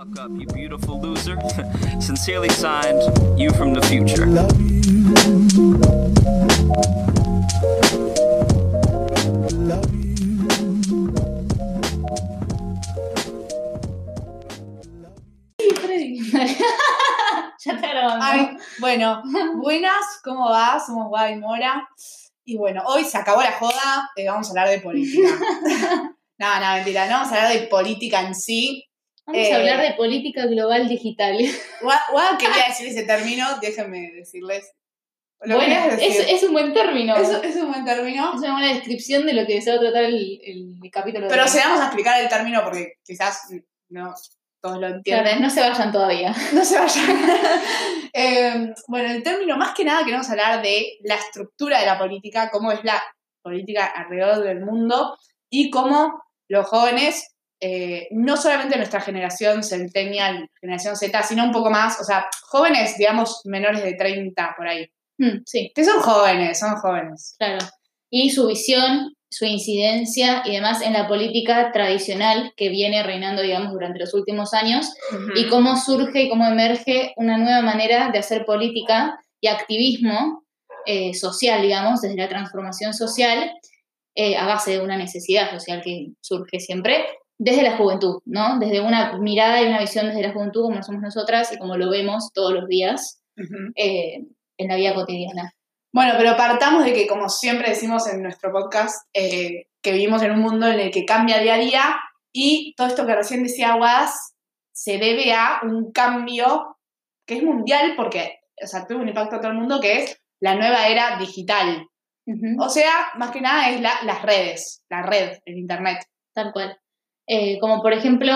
fuck up, you beautiful loser. Sincerely signed, you from the future. ya está grabando. Ay, bueno, buenas, ¿cómo va? Somos Guada y Mora. Y bueno, hoy se acabó la joda, eh, vamos a hablar de política. no, no, mentira, no vamos a hablar de política en sí. Vamos eh, a hablar de política global digital. Guada quería decir ese término, déjenme decirles. ¿Lo bueno, es, decir? es un buen término. Es- Es, es un buen término. una buena descripción de lo que se va a tratar el, el capítulo Pero se vamos a explicar el término porque quizás no todos lo entienden. Claro, no se vayan todavía. No se vayan. Eh, bueno, el término más que nada queremos hablar de la estructura de la política, cómo es la política alrededor del mundo y cómo los jóvenes, eh, no solamente nuestra generación centennial, generación Z, sino un poco más, o sea, jóvenes, digamos, menores de 30 por ahí, Mm, sí, que son jóvenes, son jóvenes. claro. Y su visión, su incidencia y demás en la política tradicional que viene reinando, digamos, durante los últimos años y cómo surge y cómo emerge una nueva manera de hacer política y activismo eh, social, digamos, desde la transformación social, eh, a base de una necesidad social que surge siempre, desde la juventud, ¿no? Desde una mirada y una visión desde la juventud, como somos nosotras y como lo vemos todos los días eh, en la vida cotidiana. Bueno, pero partamos de que, como siempre decimos en nuestro podcast, eh, que vivimos en un mundo en el que cambia día a día y todo esto que recién decía Guas se debe a un cambio que es mundial porque, o sea, tuvo un impacto a todo el mundo, que es la nueva era digital. O sea, más que nada es la- las redes, la red, el internet. Tal cual. Eh, como por ejemplo,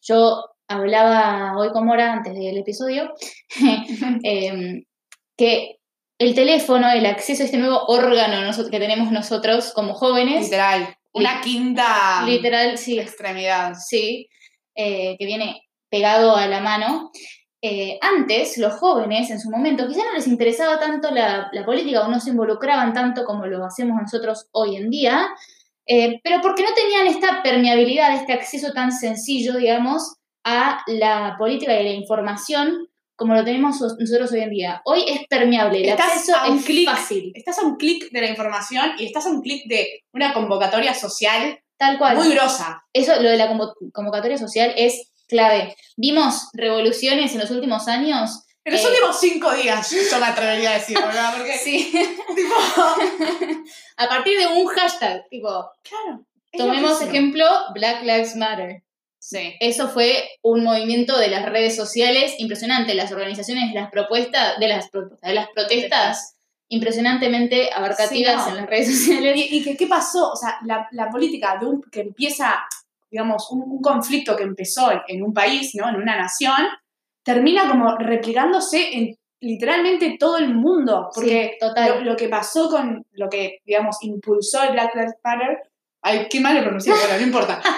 yo hablaba hoy con Mora antes del episodio, eh, que el teléfono, el acceso a este nuevo órgano que tenemos nosotros como jóvenes, Literal. Una quinta literal, sí, extremidad. sí, eh, que viene pegado a la mano. Eh, antes, los jóvenes en su momento quizá no les interesaba tanto la, la política o no se involucraban tanto como lo hacemos nosotros hoy en día, eh, pero porque no tenían esta permeabilidad, este acceso tan sencillo, digamos, a la política y la información como lo tenemos os- nosotros hoy en día. Hoy es permeable, el Estás acceso a un es clic. fácil, Estás a un clic de la información y estás a un clic de una convocatoria social tal cual. muy grosa. Eso, lo de la convo- convocatoria social es clave. Vimos revoluciones en los últimos años. En los Eh, últimos cinco días, yo me atrevería a decir, ¿verdad? Porque, Sí. tipo, A partir de un hashtag, tipo, claro. tomemos ejemplo Black Lives Matter. Sí. Eso fue un movimiento de las redes sociales impresionante. Las organizaciones, las propuestas, de las, de las protestas impresionantemente abarcativas Sí, no. en las redes sociales. ¿Y, y que, qué pasó? O sea, la, la política de un, que empieza, digamos, un, un conflicto que empezó en, en un país, ¿no? En una nación, termina como replicándose en literalmente todo el mundo. Porque Sí, total. lo, lo que pasó con lo que, digamos, impulsó el Black Lives Matter. Ay, qué mal lo pronuncié, bueno, no importa.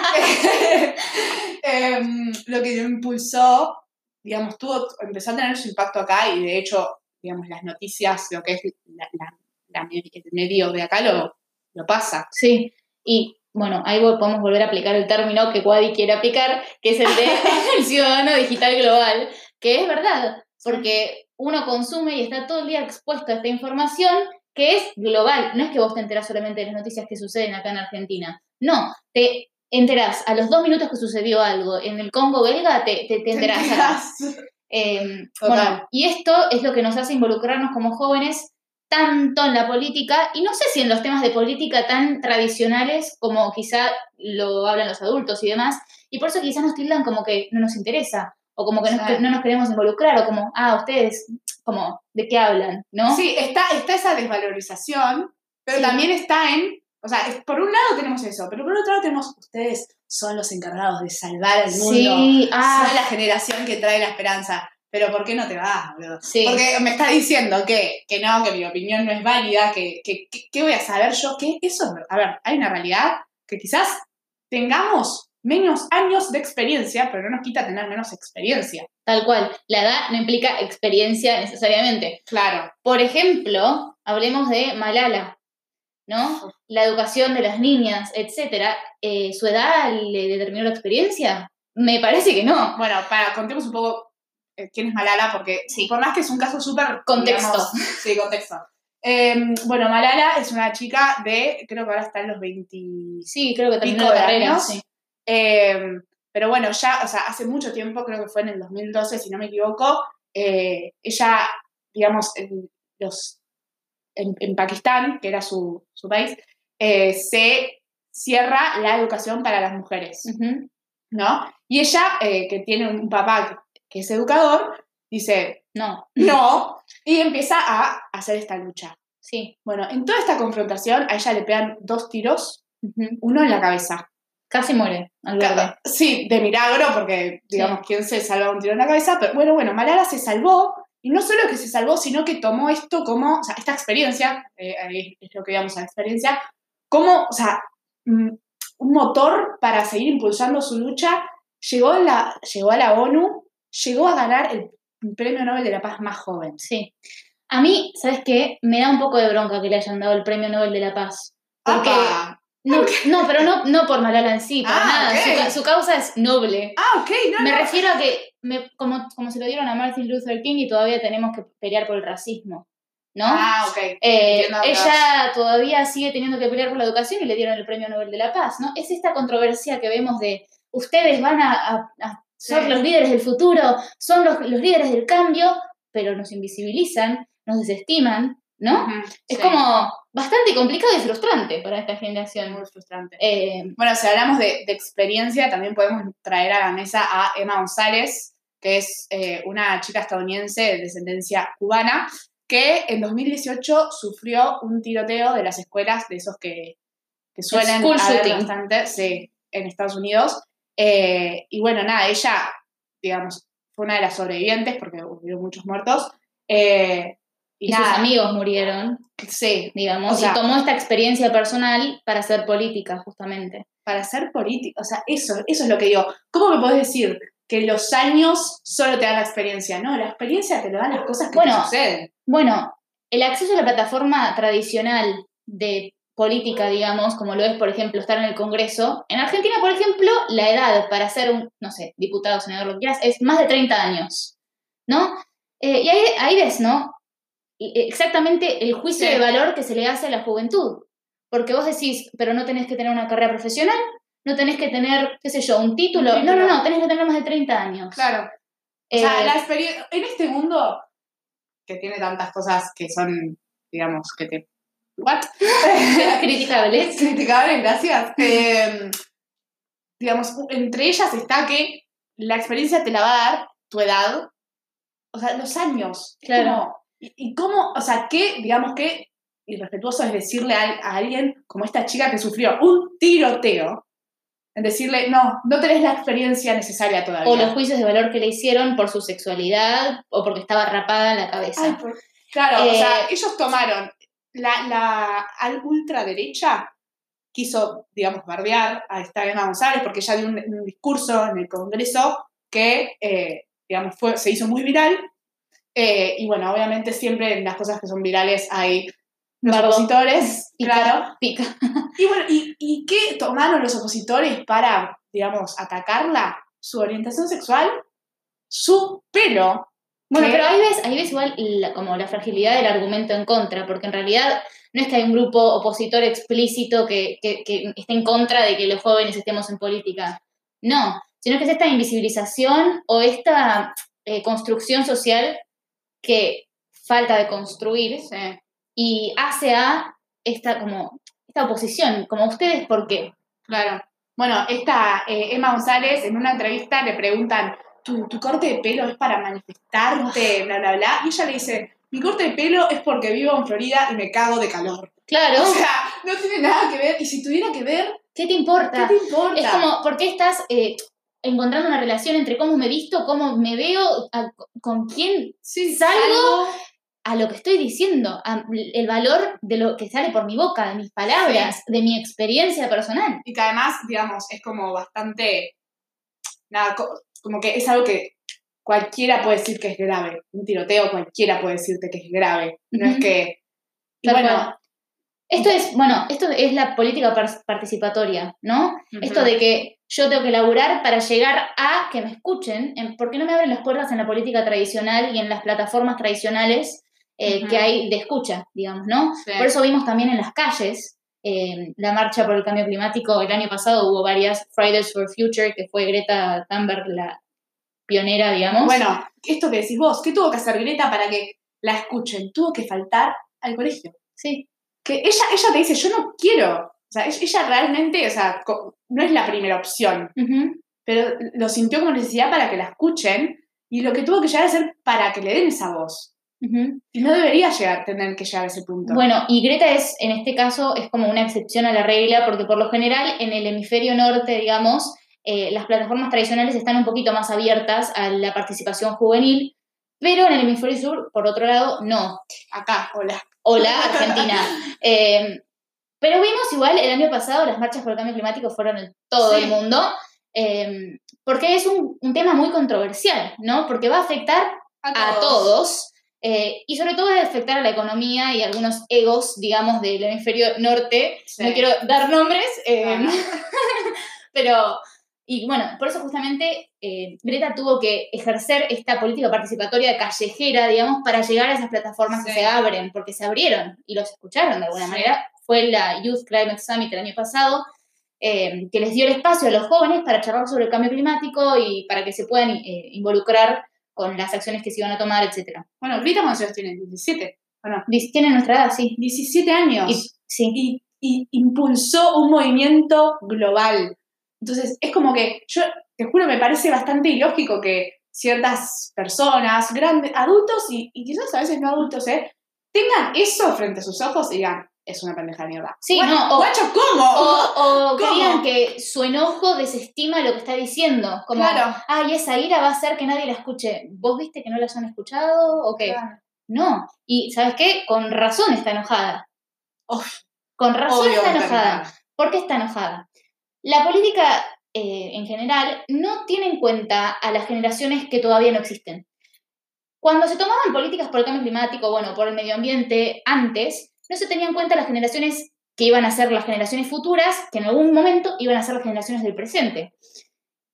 Em, lo que impulsó, digamos, tuvo, empezó a tener su impacto acá y de hecho, digamos, las noticias, lo que es la, la- la el medio de acá lo, lo pasa. Sí, y bueno, ahí podemos volver a aplicar el término que Wadi quiere aplicar, que es el de el ciudadano digital global, que es verdad, porque uno consume y está todo el día expuesto a esta información que es global. No es que vos te enterás solamente de las noticias que suceden acá en Argentina. No, te enterás a los dos minutos que sucedió algo en el Congo belga, te, te, te enterás acá. Eh, bueno, y esto es lo que nos hace involucrarnos como jóvenes tanto en la política, y no sé si en los temas de política tan tradicionales como quizá lo hablan los adultos y demás, y por eso quizás nos tildan como que no nos interesa, o como que no, Claro. no nos queremos involucrar, o como, ah, ustedes, como, ¿de qué hablan? ¿No? Sí, está, está esa desvalorización, pero Sí. también está en, o sea, es- por un lado tenemos eso, pero por otro lado tenemos, ustedes son los encargados de salvar al mundo, Sí, ah, son la generación que trae la esperanza. Pero ¿por qué no te vas, boludo? sí. Porque me está diciendo que, que no, que mi opinión no es válida, que, que, que- ¿qué voy a saber yo? Que eso es verdad. A ver, hay una realidad que quizás tengamos menos años de experiencia, pero no nos quita tener menos experiencia. Tal cual. La edad no implica experiencia necesariamente. Claro. Por ejemplo, hablemos de Malala, ¿no? La educación de las niñas, etcétera. Eh, ¿Su edad le determinó la experiencia? Me parece que no. Bueno, para contemos un poco quién es Malala, porque Sí. por más que es un caso súper... Contexto. digamos, sí, contexto. Eh, bueno, Malala es una chica de, creo que ahora está en los 20... Sí, creo que terminó Pico la de carrera. años. sí. Eh, pero bueno, ya, o sea, hace mucho tiempo, creo que fue en el 2012, si no me equivoco, eh, ella, digamos, en, los, en, en Pakistán, que era su, su país, eh, se cierra la educación para las mujeres. ¿no? Y ella, eh, que tiene un papá que es educador, dice, No, no, y empieza a hacer esta lucha. sí. Bueno, en toda esta confrontación a ella le pegan dos tiros, uno en la cabeza. Casi muere al borde. Sí, de milagro, porque digamos, ¿quién se salva un tiro en la cabeza? Pero bueno, bueno, Malala se salvó, y no solo que se salvó, sino que tomó esto como, o sea, esta experiencia, eh, ahí es lo que llamamos a la experiencia, como, o sea, mm, un motor para seguir impulsando su lucha, llegó la, llegó a la ONU, llegó a ganar el Premio Nobel de la Paz más joven. Sí. A mí, ¿sabes qué? Me da un poco de bronca que le hayan dado el Premio Nobel de la Paz. Porque. ¡Apa! No, no, pero no, no por Malala en sí, para Ah, nada. Su causa es noble. Ah, ok, no, Me no. refiero a que, me- como, como se lo dieron a Martin Luther King y todavía tenemos que pelear por el racismo, ¿no? Ah, ok. Eh, ella todavía sigue teniendo que pelear por la educación y le dieron el Premio Nobel de la Paz, ¿no? Es esta controversia que vemos de ustedes van a, a- a Sí. los líderes del futuro, son los, los líderes del cambio, pero nos invisibilizan, nos desestiman, ¿no? Ujú, Es sí. como bastante complicado y frustrante para esta generación. muy frustrante. Eh, Bueno, si hablamos de, de experiencia, también podemos traer a la mesa a Emma González, que es eh, una chica estadounidense de descendencia cubana, que en 2018 sufrió un tiroteo de las escuelas, de esos que, que suelen haber bastante, sí, en Estados Unidos. Eh, y bueno, nada, ella, digamos, fue una de las sobrevivientes, porque hubo muchos muertos. Eh, y, y sus amigos murieron, sí, digamos, O sea- y tomó esta experiencia personal para hacer política, justamente. para ser político, o sea, eso, eso es lo que digo. ¿Cómo me podés decir que los años solo te dan la experiencia? No, la experiencia te lo dan las cosas que Bueno, te suceden. Bueno, el acceso a la plataforma tradicional de política, digamos, como lo es, por ejemplo, estar en el Congreso, en Argentina, por ejemplo, la edad para ser un, no sé, diputado, senador, lo que quieras, es más de 30 años, ¿no? Eh, y ahí, ahí ves, ¿no? Y- Exactamente el juicio Sí. de valor que se le hace a la juventud. Porque vos decís, pero no tenés que tener una carrera profesional, no tenés que tener, qué sé yo, un título. Un No, no, no, tenés que tener más de 30 años. Claro. O Eh, sea, la experiencia, en este mundo que tiene tantas cosas que son, digamos, que te... ¿What? criticables. criticables, gracias. Eh, digamos, entre ellas está que la experiencia te la va a dar tu edad, o sea, los años. Claro. como- y, y cómo, o sea, qué, digamos, qué irrespetuoso es decirle a, a alguien como esta chica que sufrió un tiroteo, en decirle, no, no tenés la experiencia necesaria todavía. O los juicios de valor que le hicieron por su sexualidad o porque estaba rapada en la cabeza. Ay, por- Claro, o Eh, sea, ellos tomaron la, la al- ultraderecha quiso, digamos, bardear a esta Emma González porque ella dio un, un discurso en el Congreso que, eh, digamos, fue, se hizo muy viral. Eh, y bueno, obviamente siempre en las cosas que son virales hay los opositores, Pica, claro. pica. Y bueno, ¿y, ¿y qué tomaron los opositores para, digamos, atacarla? Su orientación sexual, su pelo. Bueno, pero ahí ves, ahí ves igual la- como la fragilidad del argumento en contra, porque en realidad no es que hay un grupo opositor explícito que, que, que esté en contra de que los jóvenes estemos en política. No, sino que es esta invisibilización o esta eh, construcción social que falta de construir y hace a esta como esta oposición, como ustedes, ¿por qué? Claro. Bueno, esta eh, Emma González en una entrevista le preguntan, ¿Tu, tu corte de pelo es para manifestarte, bla, bla, bla? Y ella le dice, mi corte de pelo es porque vivo en Florida y me cago de calor. Claro, O sea, no tiene nada que ver. Y si tuviera que ver, ¿qué te importa? ¿qué te importa? Es como, ¿por qué estás eh, encontrando una relación entre cómo me visto, cómo me veo, a- con quién sí, salgo a lo que estoy diciendo, a el valor de lo que sale por mi boca, de mis palabras, de mi experiencia personal? Y que además, digamos, es como bastante, nada, como que es algo que cualquiera puede decir que es grave. Un tiroteo cualquiera puede decirte que es grave. No es que... Y bueno, cual. Esto es, bueno, esto es la política par- participatoria, ¿no? Esto de que yo tengo que laburar para llegar a que me escuchen, en- porque no me abren las puertas en la política tradicional y en las plataformas tradicionales eh, que hay de escucha, digamos, ¿no? Sí. Por eso vimos también en las calles eh, la marcha por el cambio climático. El año pasado hubo varias Fridays for Future, que fue Greta Thunberg la pionera, digamos. Bueno, esto que decís vos, ¿qué tuvo que hacer Greta para que la escuchen? Tuvo que faltar al colegio. sí, Que ella, ella te dice, yo no quiero. O sea, ella, realmente, o sea, no es la primera opción, pero lo sintió como necesidad para que la escuchen y lo que tuvo que llegar a ser para que le den esa voz. No debería llegar, tener que llegar a ese punto. Bueno, y Greta es, en este caso, es como una excepción a la regla, porque por lo general en el hemisferio norte, digamos, eh, las plataformas tradicionales están un poquito más abiertas a la participación juvenil, pero en el hemisferio sur, por otro lado, no. Acá, hola. Hola, Argentina. Eh, pero vimos igual el año pasado las marchas por el cambio climático fueron en todo Sí. el mundo, eh, porque es un, un tema muy controversial, ¿no? Porque va a afectar a todos. Eh, y sobre todo a afectar a la economía y algunos egos, digamos, del hemisferio norte. Sí. No quiero dar nombres, eh, No, pero, y bueno, por eso justamente eh, Greta tuvo que ejercer esta política participatoria callejera, digamos, para llegar a esas plataformas que Sí. se abren, porque se abrieron y los escucharon de alguna Sí. manera. Fue la Youth Climate Summit el año pasado, eh, que les dio el espacio a los jóvenes para charlar sobre el cambio climático y para que se puedan eh, involucrar con las acciones que se iban a tomar, etc. Bueno, Greta, ¿cuántos años tiene? 17. Bueno, Tienen nuestra edad, sí. 17 años. Y- sí. y, y impulsó un movimiento global. Entonces, es como que yo, te juro, me parece bastante ilógico que ciertas personas, grandes, adultos y, y quizás a veces no adultos, ¿eh? tengan eso frente a sus ojos y digan, es una pendeja de mierda. Sí, no, o- guacho, ¿cómo? O, o digan que su enojo desestima lo que está diciendo. Como, Claro. ay, esa ira va a hacer que nadie la escuche. ¿Vos viste que no las han escuchado? ¿O qué? Claro. No. Y, ¿sabes qué? Con razón está enojada. Uf, Con razón obvio está enojada. enojada. ¿Por qué está enojada? La política, eh, en general, no tiene en cuenta a las generaciones que todavía no existen. Cuando se tomaban políticas por el cambio climático, bueno, por el medio ambiente, antes, no se tenían en cuenta las generaciones que iban a ser las generaciones futuras, que en algún momento iban a ser las generaciones del presente.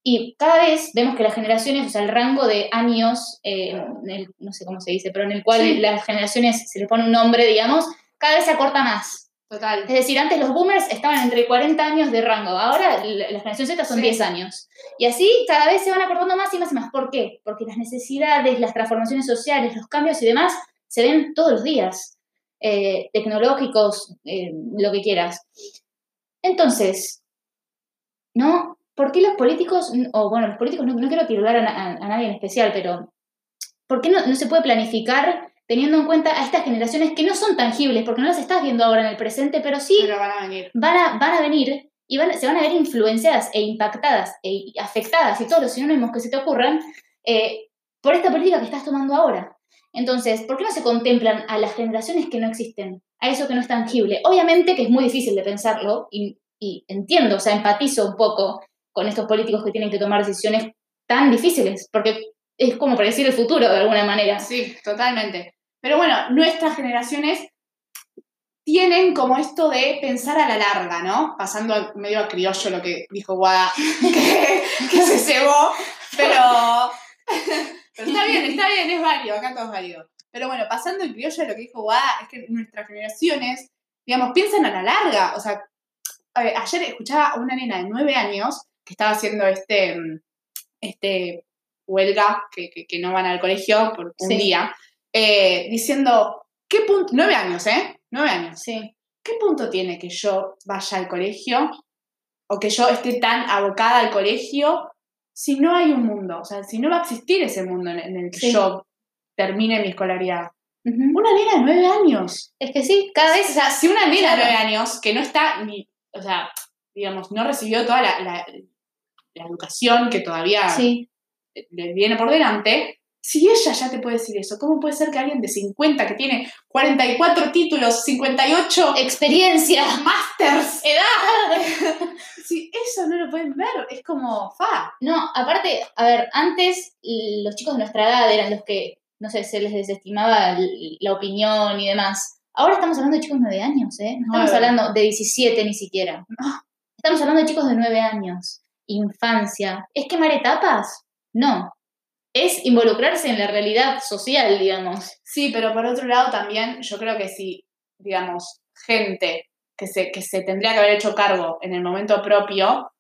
Y cada vez vemos que las generaciones, o sea, el rango de años, eh, en el- no sé cómo se dice, pero en el cual Sí. las generaciones se les pone un nombre, digamos, cada vez se acorta más. Total. Es decir, antes los boomers estaban entre 40 años de rango, ahora la generación Z son Sí. 10 años. Y así cada vez se van acortando más y más y más. ¿Por qué? Porque las necesidades, las transformaciones sociales, los cambios y demás se ven todos los días, eh, tecnológicos, eh, lo que quieras. Entonces, ¿no? ¿Por qué los políticos, o bueno, los políticos, no, no quiero tirar a, a nadie en especial, pero ¿por qué no, no se puede planificar teniendo en cuenta a estas generaciones que no son tangibles, porque no las estás viendo ahora en el presente, pero sí Pero van a venir. van a, van a venir y van, se van a ver influenciadas e impactadas e afectadas y todos los sinónimos que se te ocurran eh, por esta política que estás tomando ahora. Entonces, ¿por qué no se contemplan a las generaciones que no existen? A eso que no es tangible. Obviamente que es muy difícil de pensarlo y, entiendo, o sea, empatizo un poco con estos políticos que tienen que tomar decisiones tan difíciles, porque es como predecir el futuro de alguna manera. Sí, totalmente. Pero bueno, nuestras generaciones tienen como esto de pensar a la larga, ¿no? Pasando medio a criollo lo que dijo Guada, que, que se cebó, pero, pero está bien, está bien, es válido, acá todo es válido. Pero bueno, pasando el criollo lo que dijo Guada, es que nuestras generaciones, digamos, piensan a la larga. O sea, ayer escuchaba a una nena de nueve años que estaba haciendo este, este huelga, que, que- que no van al colegio por un Sí. día, eh, diciendo, ¿qué punto? Nueve años, ¿eh? Nueve años. Sí. ¿Qué punto tiene que yo vaya al colegio o que yo esté tan abocada al colegio si no hay un mundo? O sea, si no va a existir ese mundo en, en el que Sí. yo termine mi escolaridad. Una nena de nueve años. Es que sí, cada O vez... sea, si una nena Claro. de nueve años que no está ni, o sea, digamos, no recibió toda la, la- la educación que todavía Sí, le viene por delante, si ella ya te puede decir eso, ¿cómo puede ser que alguien de 50 que tiene 44 títulos, 58 experiencia, masters, edad. si eso no lo pueden ver, es como fa. No, aparte, a ver, antes los chicos de nuestra edad eran los que, no sé, se les desestimaba la opinión y demás. Ahora estamos hablando de chicos de 9 años, ¿eh? No estamos hablando de 17 ni siquiera. Estamos hablando de chicos de 9 años. infancia, ¿es quemar etapas? No. Es involucrarse en la realidad social, digamos. Sí, pero por otro lado también yo creo que si, digamos, gente que se, que se tendría que haber hecho cargo en el momento propio,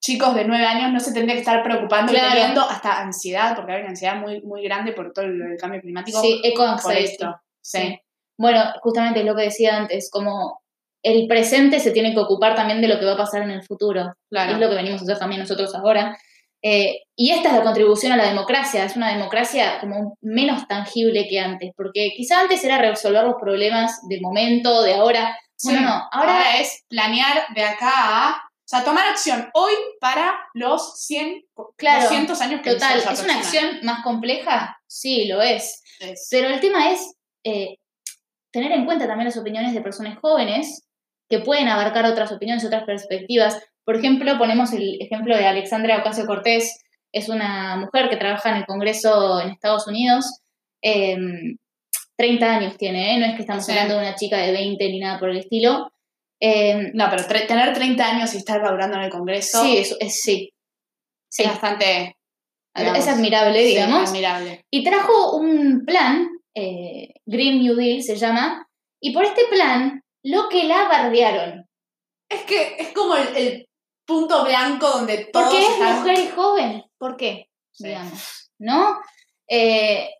chicos de nueve años no se tendría que estar preocupando y teniendo hasta ansiedad, porque hay una ansiedad muy, muy grande por todo el, el cambio climático. Sí, eco por esto. Sí. Sí. Bueno, justamente es lo que decía antes, como el presente se tiene que ocupar también de lo que va a pasar en el futuro. claro. Es lo que venimos a hacer también nosotros ahora. Eh, y esta es la contribución a la democracia, es una democracia como menos tangible que antes, porque quizá antes era resolver los problemas del momento, de ahora. Sí. Bueno, no, ahora, Ahora es planear de acá a. O sea, tomar acción hoy para los 100, Claro, 200 años que total, ¿es una acción más compleja? Sí, lo es. Es- Pero el tema es eh, tener en cuenta también las opiniones de personas jóvenes que pueden abarcar otras opiniones, otras perspectivas. Por ejemplo, ponemos el ejemplo de Alexandra Ocasio Cortés, es una mujer que trabaja en el Congreso en Estados Unidos. eh, 30 años tiene, ¿eh? no es que estamos Sí. hablando de una chica de 20 ni nada por el estilo. Eh, No, pero tener 30 años y estar laburando en el Congreso sí, es, es- sí. Sí, es bastante. digamos, es admirable, sí, digamos. admirable. Y trajo un plan, eh, Green New Deal se llama, y por este plan lo que la bardearon. Es que es como el, el punto blanco donde todos Porque es están- mujer y joven. ¿Por qué? Sí. Digamos, ¿no? Eh,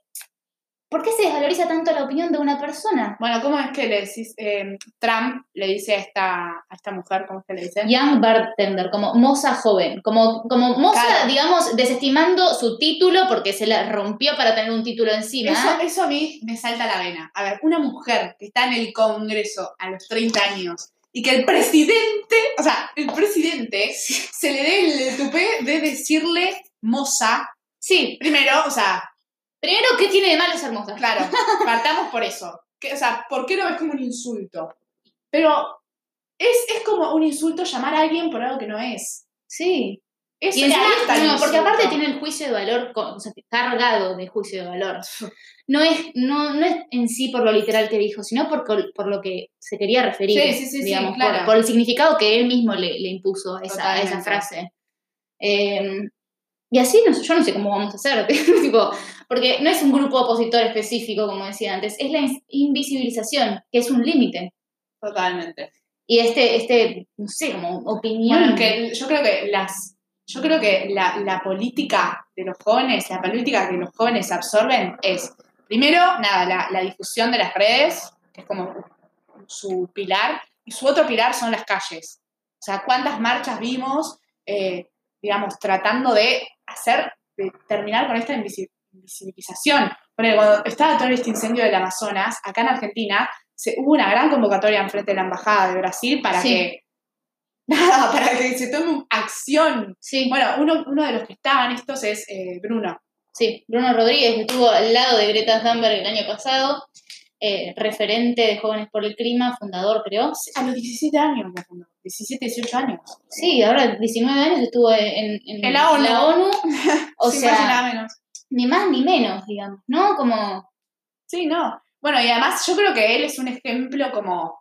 ¿Por qué se desvaloriza tanto la opinión de una persona? Bueno, ¿cómo es que le decís? eh, Trump le dice a esta, a esta mujer, ¿cómo es que le dice? Young bartender, como moza joven, como, como moza, Claro. digamos, desestimando su título porque se la rompió para tener un título encima. Eso, eso a mí me salta la vena. A ver, una mujer que está en el Congreso a los 30 años y que el presidente, o sea, el presidente se le dé el tupé de decirle moza. Sí, primero, o sea, Primero, ¿qué tiene de malo ser moza? claro, partamos por eso. Que, o sea, ¿por qué lo ves como un insulto? Pero es, es como un insulto llamar a alguien por algo que no es. Sí. Es, Y encima, ahí no, porque aparte tiene el juicio de valor, o sea, cargado de juicio de valor. No es, no, no es en sí por lo literal que dijo, sino por, por lo que se quería referir, Sí, sí, sí, digamos, claro. por, por el significado que él mismo le, le impuso a esa, a esa frase. Eh, y así no, yo no sé cómo vamos a hacer, tipo, porque no es un grupo opositor específico, como decía antes, es la invisibilización, que es un límite. Totalmente. Y este, este, no sé, como opinión. Bueno, que yo creo que las. Yo creo que la, la política de los jóvenes, la política que los jóvenes absorben es, primero, nada, la, la difusión de las redes, que es como su pilar, y su otro pilar son las calles. O sea, cuántas marchas vimos, eh, digamos, tratando de hacer, de terminar con esta invisi- invisibilización. Porque cuando estaba todo este incendio del Amazonas, acá en Argentina, se, hubo una gran convocatoria en frente de la Embajada de Brasil para Sí. que nada, para que se tome acción. Sí, Bueno, uno, uno de los que estaban estos es eh, Bruno. Sí, Bruno Rodríguez que estuvo al lado de Greta Thunberg el año pasado, eh, referente de Jóvenes por el Clima, fundador, creo. A los 17 años, la fundó. 17, 18 años. Sí, ahora 19 años estuvo en, en En la ONU. O Sí, sea, más y nada menos. ni más ni menos, digamos, ¿no? Como, Sí, no. Bueno, y además yo creo que él es un ejemplo como.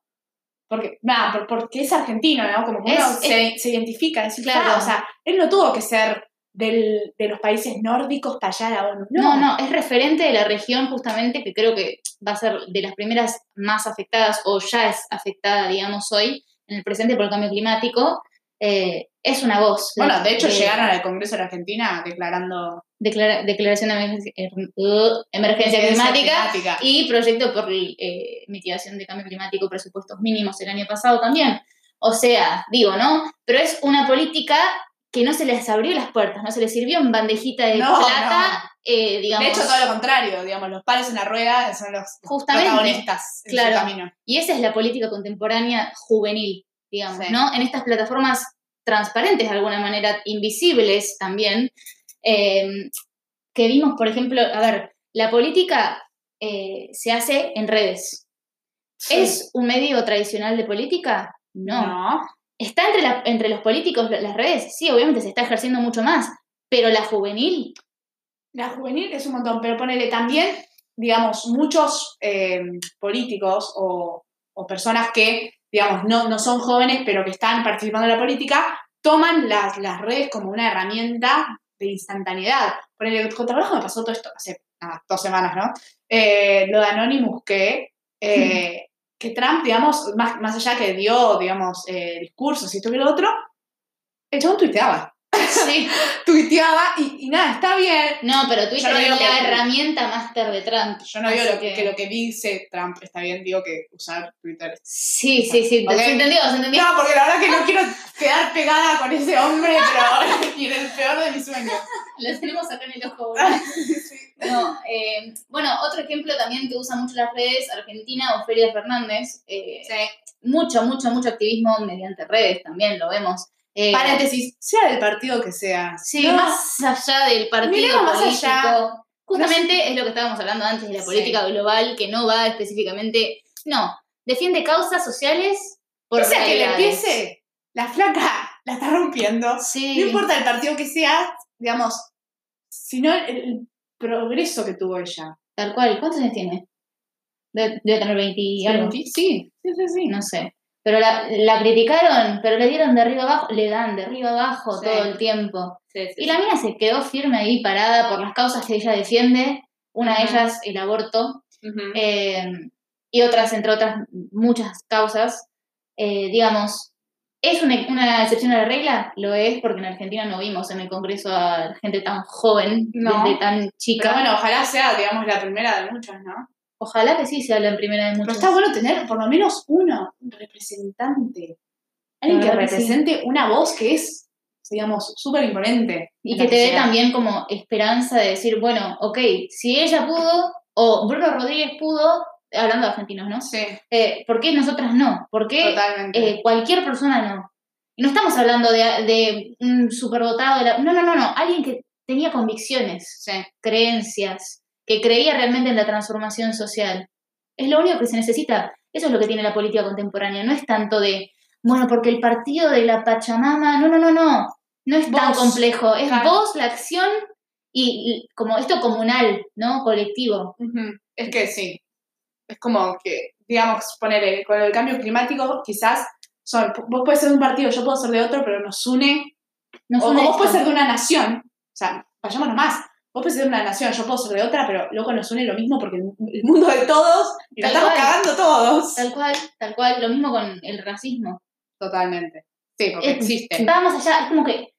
Porque, nada, por- porque es argentino, ¿no? Como que uno Es- se, se identifica, decir, Claro. claro. o sea, él no tuvo que ser del, de los países nórdicos para allá a la ONU. no, no, es referente de la región justamente, que creo que va a ser de las primeras más afectadas, o ya es afectada, digamos, hoy, en el presente por el cambio climático. Eh, es una voz. Bueno, de hecho de- llegaron al Congreso de la Argentina declarando declara- declaración de emergencia, er- uh, emergencia climática climática. y proyecto por eh, mitigación de cambio climático, presupuestos mínimos el año pasado también. O sea, digo, ¿no? Pero es una política que no se les abrió las puertas, no se les sirvió en bandejita de No, plata, eh, digamos. De hecho, todo lo contrario, digamos, los palos en la rueda son los Justamente. protagonistas en Claro. su camino. Y esa es la política contemporánea juvenil, digamos, Sí. ¿no? En estas plataformas transparentes, de alguna manera, invisibles también, eh, que vimos, por ejemplo, a ver, la política eh, se hace en redes. ¿Es un medio tradicional de política? No. No. ¿Está entre, la- entre los políticos la- las redes? Sí, obviamente se está ejerciendo mucho más, pero la juvenil, La juvenil es un montón, pero ponele también, digamos, muchos eh, políticos o, o personas que, digamos, no, no son jóvenes, pero que están participando en la política, toman las, las redes como una herramienta de instantaneidad. Por el trabajo me pasó todo esto hace dos semanas, ¿no? Eh, lo de Anonymous, que, eh, que Trump, digamos, más, más allá que dio, digamos, eh, discursos y esto que lo otro, el chabón tuiteaba. Sí. tuiteaba y, y nada, está bien. No, pero Twitter no es la que- herramienta máster de Trump. Yo no digo lo que, que lo que dice Trump está bien, digo que usar Twitter es Sí, sí, sí. Ok. Se entendió, se entendió. No, porque la verdad que no quiero quedar pegada con ese hombre, pero y en el peor de mis sueños. Lo tenemos acá en el ojo. No, eh, bueno, otro ejemplo también que usa mucho las redes, Argentina, Ofelia Fernández. eh, Mucho, mucho, mucho activismo mediante redes también, lo vemos. Eh, Paréntesis, sea del partido que sea. Sí, No, más allá del partido más político. allá. Justamente es lo que estábamos hablando antes de la Sí. política global, que no va específicamente. No, defiende causas sociales por Pese a que le empiece, la flaca la está rompiendo. Sí. No importa el partido que sea, digamos, sino el, el progreso que tuvo ella. Tal cual. ¿Cuántos años tiene? Debe, debe tener 20 y algo. Sí, sí, sí, sí. No sé. Pero la, la criticaron, pero le dieron de arriba abajo, le dan de arriba abajo Sí. todo el tiempo. Sí, sí, Y la mina se quedó firme ahí parada por las causas que ella defiende. Una de ellas, el aborto. Eh, y otras, entre otras muchas causas. Eh, digamos, ¿es una, una excepción a la regla? Lo es, porque en Argentina no vimos en el Congreso a gente tan joven, No. desde tan chica. Pero bueno, ojalá sea, digamos, la primera de muchas, ¿no? Ojalá que sí sea la primera de Pero muchos. está bueno tener por lo menos uno, un representante. Alguien que represente una voz que es, digamos, súper imponente. Y en que te dé también como esperanza de decir, bueno, ok, si ella pudo, o Bruno Rodríguez pudo, hablando de argentinos, ¿no? Sí, Eh, ¿Por qué nosotras no? ¿Por qué eh, cualquier persona no? Y no estamos hablando de, de un superdotado, de la- no, no, no, no, alguien que tenía convicciones, sí. creencias, que creía realmente en la transformación social. Es lo único que se necesita. Eso es lo que tiene la política contemporánea. No es tanto de, bueno, porque el partido de la Pachamama, no, no, no, no. No es tan complejo. Es claro. vos, la acción y, y como esto comunal, ¿no? Colectivo. Es que sí. Es como que, digamos, poner con el cambio climático, quizás son, vos puedes ser de un partido, yo puedo ser de otro, pero nos une. Nos o une vos puedes ser de una nación. O sea, vayámonos más. Vos puedes ser de una nación, yo puedo ser de otra, pero luego nos une lo mismo porque el, mundo de todos y lo estamos cual. cagando todos. Tal cual, tal cual. Lo mismo con el racismo. Totalmente. Sí, porque Eh, existe. Va más allá, es como que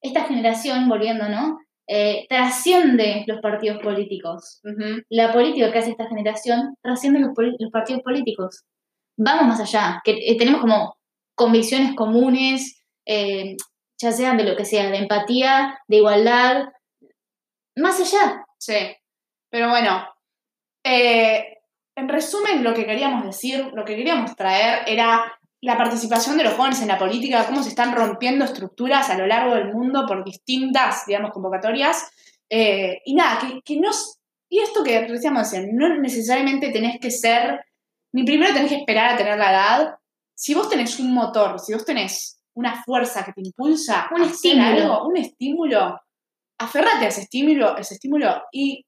esta generación, volviendo, ¿no? Eh, trasciende los partidos políticos. La política que hace esta generación trasciende los partidos políticos. Vamos más allá, que eh, tenemos como convicciones comunes, eh, ya sean de lo que sea, de empatía, de igualdad, más allá. Sí. Pero bueno, eh, en resumen, lo que queríamos decir, lo que queríamos traer era la participación de los jóvenes en la política, cómo se están rompiendo estructuras a lo largo del mundo por distintas, digamos, convocatorias. Eh, y nada, que, que no. Y esto que decíamos no necesariamente tenés que ser. Ni primero tenés que esperar a tener la edad. Si vos tenés un motor, si vos tenés una fuerza que te impulsa Un a hacer estímulo. algo, un estímulo, aférrate a ese estímulo, ese estímulo y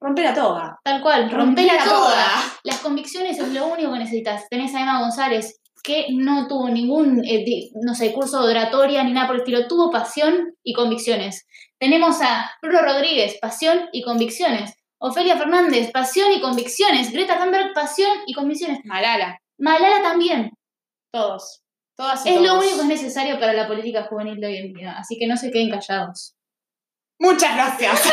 rompela toda. Tal cual, rompela toda. toda. Las convicciones es lo único que necesitas. Tenés a Emma González, que no tuvo ningún, eh, no sé, curso de oratoria ni nada por el estilo, tuvo pasión y convicciones. Tenemos a Bruno Rodríguez, pasión y convicciones. Ofelia Fernández, pasión y convicciones. Greta Thunberg, pasión y convicciones. Malala, Malala también. todos. Todas y Es lo único que es necesario para la política juvenil de hoy en día. Así que no se queden callados. Muchas gracias.